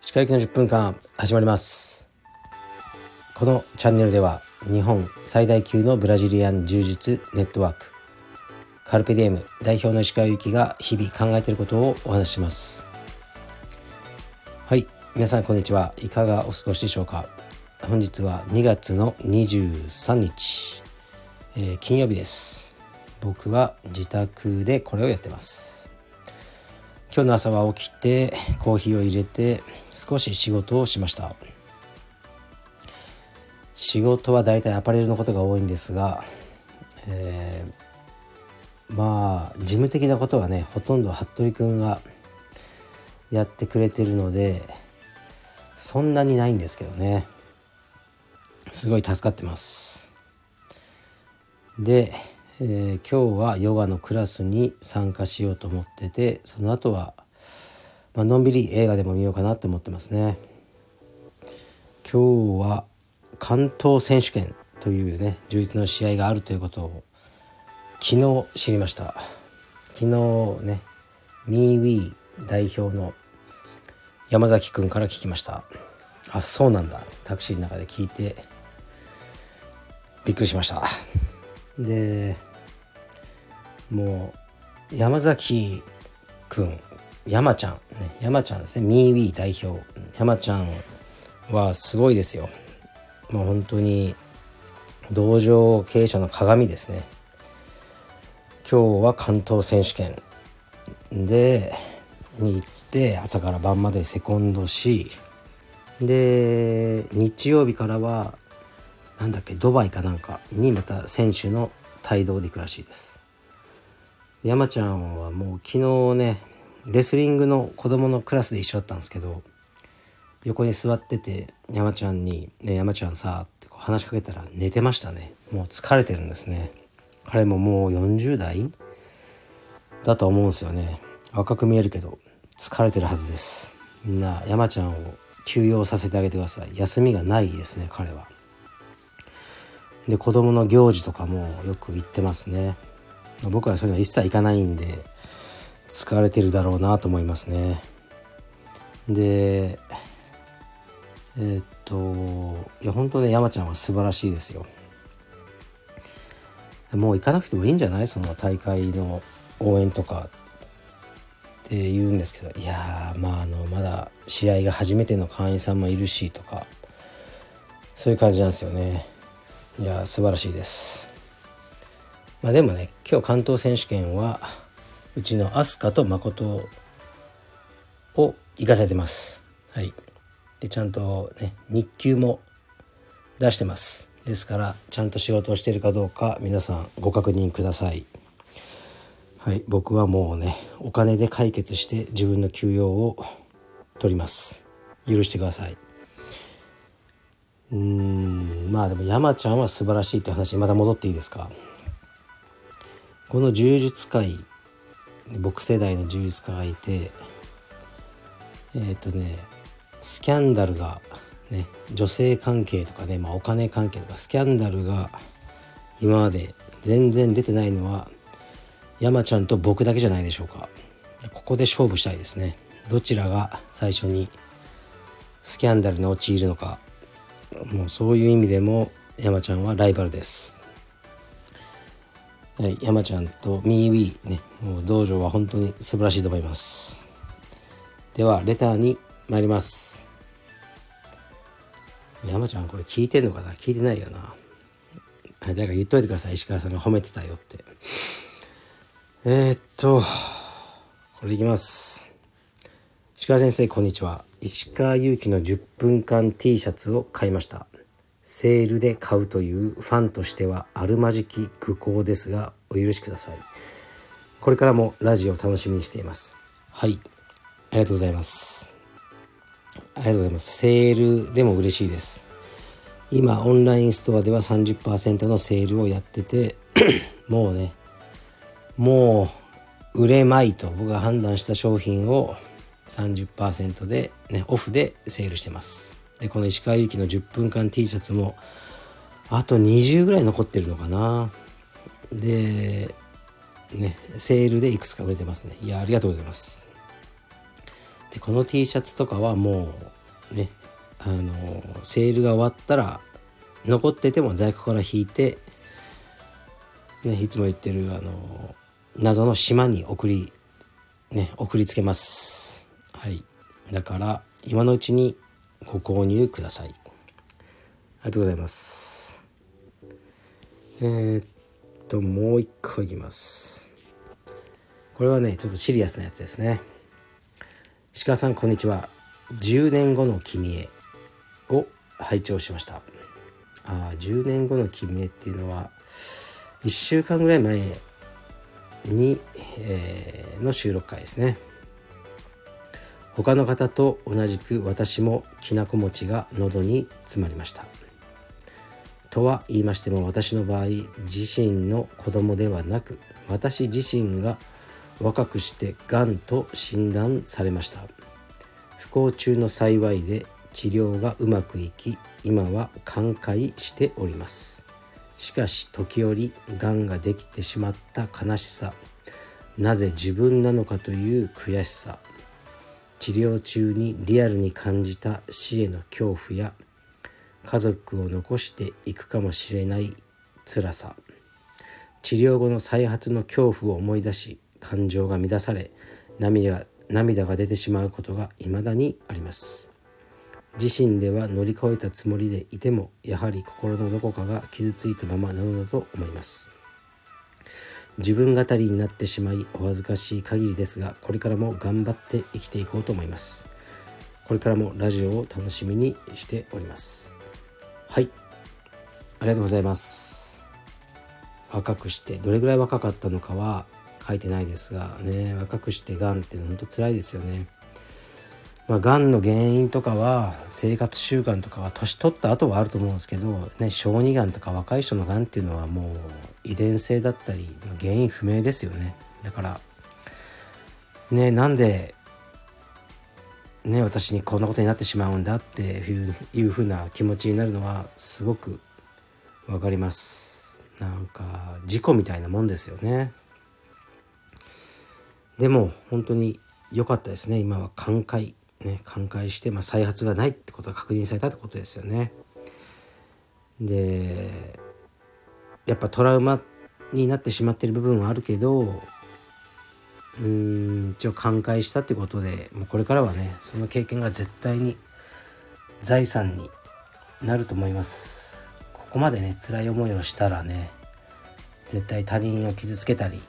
歯科行きの10分間始まります。このチャンネルでは日本最大級のブラジリアン柔術ネットワークカルペディエム代表の石川由紀が日々考えていることをお話しします。はい皆さんこんにちは。いかがお過ごしでしょうか。本日は2月の23日、えー、金曜日です。僕は自宅でこれをやってます。今日の朝は起きてコーヒーを入れて少し仕事をしました。仕事はだいたいアパレルのことが多いんですが、えー、まあ事務的なことはねほとんど服部君がやってくれてるのでそんなにないんですけどね。すごい助かってます。で、えー、今日はヨガのクラスに参加しようと思っててその後はまあのんびり映画でも見ようかなって思ってますね。今日は関東選手権というね充実の試合があるということを昨日知りました。昨日ねミーウィー代表の山崎くんから聞きました。あそうなんだ。タクシーの中で聞いてびっくりしました。でもう山崎くん山ちゃん、ね、山ちゃんですね。ミーウィー代表。山ちゃんはすごいですよ。もう本当に道場経営者の鏡ですね。今日は関東選手権。でに行って朝から晩までセコンドし。で日曜日からはなんだっけドバイかなんかにまた選手の帯同で行くらしいです。山ちゃんはもう昨日ねレスリングの子供のクラスで一緒だったんですけど横に座ってて山ちゃんに「ね山ちゃんさ」ってこう話しかけたら寝てましたね。もう疲れてるんですね。彼ももう40代だと思うんですよね。若く見えるけど疲れてるはずです。みんな山ちゃんを休養させてあげてください。休みがないですね彼は。で子供の行事とかもよく行ってますね。僕はそういうのは一切行かないんで疲れてるだろうなと思いますね。でえー、っといや本当ね山ちゃんは素晴らしいですよ。もう行かなくてもいいんじゃない？その大会の応援とかって言うんですけどいやまああのまだ試合が初めての会員さんもいるしとかそういう感じなんですよね。いや素晴らしいです。まあでもね今日関東選手権はうちの飛鳥と誠を行かせてます。はい。でちゃんとね日給も出してます。ですからちゃんと仕事をしてるかどうか皆さんご確認ください。はい。僕はもうねお金で解決して自分の休養を取ります。許してください。うーん。まあでも山ちゃんは素晴らしいって話また戻っていいですか？この柔術界僕世代の柔術家がいてえっ、ー、とねスキャンダルがね女性関係とかね、まあ、お金関係とかスキャンダルが今まで全然出てないのは山ちゃんと僕だけじゃないでしょうか。ここで勝負したいですね。どちらが最初にスキャンダルに陥るのか。もうそういう意味でも山ちゃんはライバルです、山ちゃんとミーウィーね、もう道場は本当に素晴らしいと思います。では、レターに参ります。山ちゃんこれ聞いてんのかな？聞いてないよな。だから言っといてください。石川さんが褒めてたよって。えー、っと、これいきます。石川先生、こんにちは。石川祐希の10分間 T シャツを買いました。セールで買うというファンとしてはあるまじき愚行ですがお許しください。これからもラジオを楽しみにしています。はい。ありがとうございます。ありがとうございます。セールでも嬉しいです。今、オンラインストアでは30%のセールをやってて、もうね、もう売れまいと僕が判断した商品を30%で、ね、オフでセールしてます。で、この石川祐希の10分間 T シャツも、あと20ぐらい残ってるのかな。で、ねセールでいくつか売れてますね。いやありがとうございます。でこの T シャツとかはもうねあのセールが終わったら残ってても在庫から引いてねいつも言ってるあの謎の島に送りね送りつけます。はい。だから今のうちにご購入ください。ありがとうございます。えー、っともう一個いきます。これはねちょっとシリアスなやつですね。鹿さんこんにちは。10年後の君へを拝聴しました。あ10年後の君へっていうのは1週間ぐらい前に、えー、の収録回ですね。他の方と同じく私もきなこ餅が喉に詰まりました。とは言いましても私の場合自身の子供ではなく私自身が若くしてがんと診断されました。不幸中の幸いで治療がうまくいき今は寛解しております。しかし時折がんができてしまった悲しさ。なぜ自分なのかという悔しさ。治療中にリアルに感じた死への恐怖や家族を残していくかもしれない辛さ。治療後の再発の恐怖を思い出し感情が乱され涙涙が出てしまうことが未だにあります。自身では乗り越えたつもりでいてもやはり心のどこかが傷ついたままなのだと思います。自分語りになってしまいお恥ずかしい限りですがこれからも頑張って生きていこうと思います。これからもラジオを楽しみにしております。はい。ありがとうございます。若くしてどれぐらい若かったのかは書いてないですがね若くしてがんって本当辛いですよね。まあ、がんの原因とかは生活習慣とかは年取った後はあると思うんですけど、ね、小児がんとか若い人のがんっていうのはもう遺伝性だったり原因不明ですよね。だからねなんでね私にこんなことになってしまうんだっていういうふうな気持ちになるのはすごくわかります。なんか事故みたいなもんですよね。でも本当に良かったですね。今は寛解ね、寛解して、まあ、再発がないってことが確認されたってことですよね。でやっぱトラウマになってしまってる部分はあるけどうん一応寛解したってことでもうこれからはねその経験が絶対に財産になると思います。ここまでね辛い思いをしたらね絶対他人を傷つけたり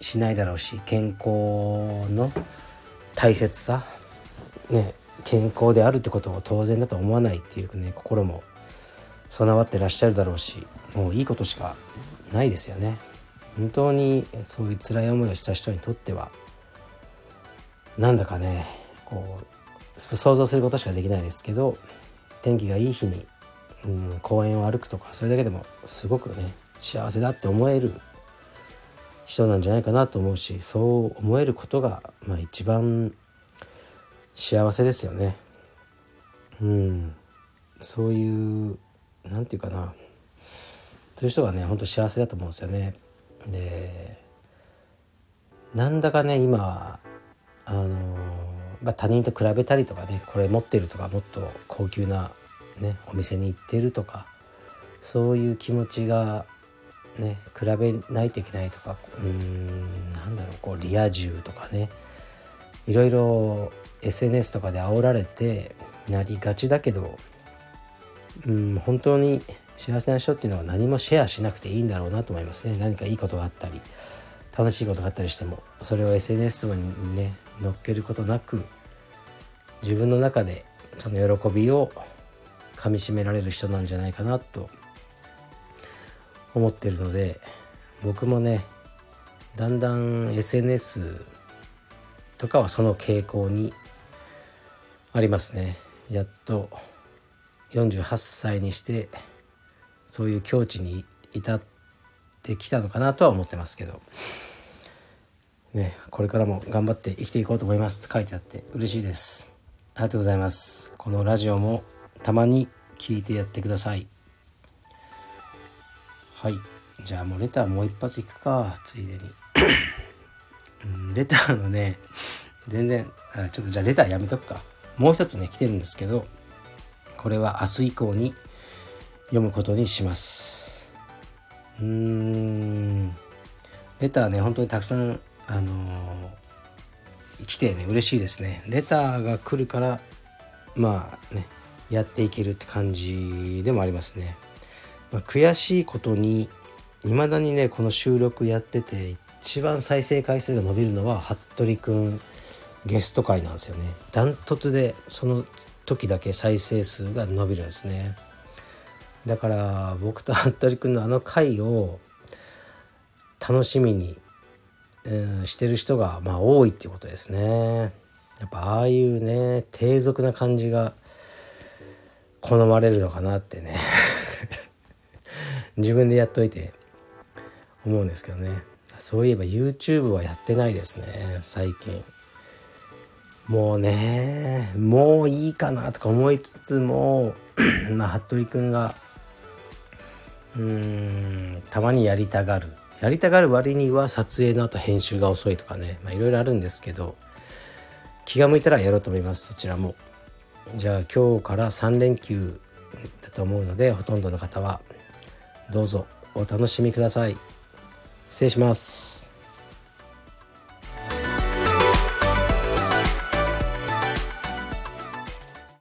しないだろうし健康の大切さね健康であるってことを当然だと思わないっていうね心も備わってらっしゃるだろうしもういいことしかないですよね。本当にそういう辛い思いをした人にとってはなんだかねこう想像することしかできないですけど天気がいい日に、うん、公園を歩くとかそれだけでもすごくね幸せだって思える人なんじゃないかなと思うしそう思えることが、まあ、一番幸せですよね。うん。そういう何て言うかな。そういう人がねほんと幸せだと思うんですよね。でなんだかね今あのまあ、他人と比べたりとかねこれ持ってるとかもっと高級な、ね、お店に行ってるとかそういう気持ちがね比べないといけないとかうんなんだろうこうリア充とかねいろいろ SNS とかで煽られてなりがちだけどうん本当に幸せな人っていうのは何もシェアしなくていいんだろうなと思いますね。何かいいことがあったり楽しいことがあったりしてもそれを SNS とかにね乗っけることなく自分の中でその喜びをかみしめられる人なんじゃないかなと思ってるので僕もねだんだん SNS とかはその傾向にありますね。やっと48歳にしてそういう境地に至ってきたのかなとは思ってますけど。ねこれからも頑張って生きていこうと思いますって書いてあって嬉しいです。ありがとうございます。このラジオもたまに聞いてやってください。はい。じゃあもうレターもう一発いくか。ついでに、レターのね全然あちょっとじゃあレターやめとくか。もう一つね来てるんですけど。これは明日以降に読むことにします。うーん。レターね本当にたくさんあのー、来てね嬉しいですね。レターが来るからまあねやっていけるって感じでもありますね、まあ、悔しいことに未だにねこの収録やってて一番再生回数が伸びるのは服部くんゲスト回なんですよね。ダントツでその時だけ再生数が伸びるんですね。だから僕と服部くんのあの回を楽しみに、うん、してる人がまあ多いっていうことですね。やっぱああいうね低俗な感じが好まれるのかなってね。自分でやっといて思うんですけどね。そういえば YouTube はやってないですね最近。もうねもういいかなとか思いつつも まあ服部君がうーんたまにやりたがる。やりたがる割には撮影の後編集が遅いとかね。いろいろあるんですけど気が向いたらやろうと思いますそちらも。じゃあ今日から3連休だと思うのでほとんどの方はどうぞお楽しみください。失礼します。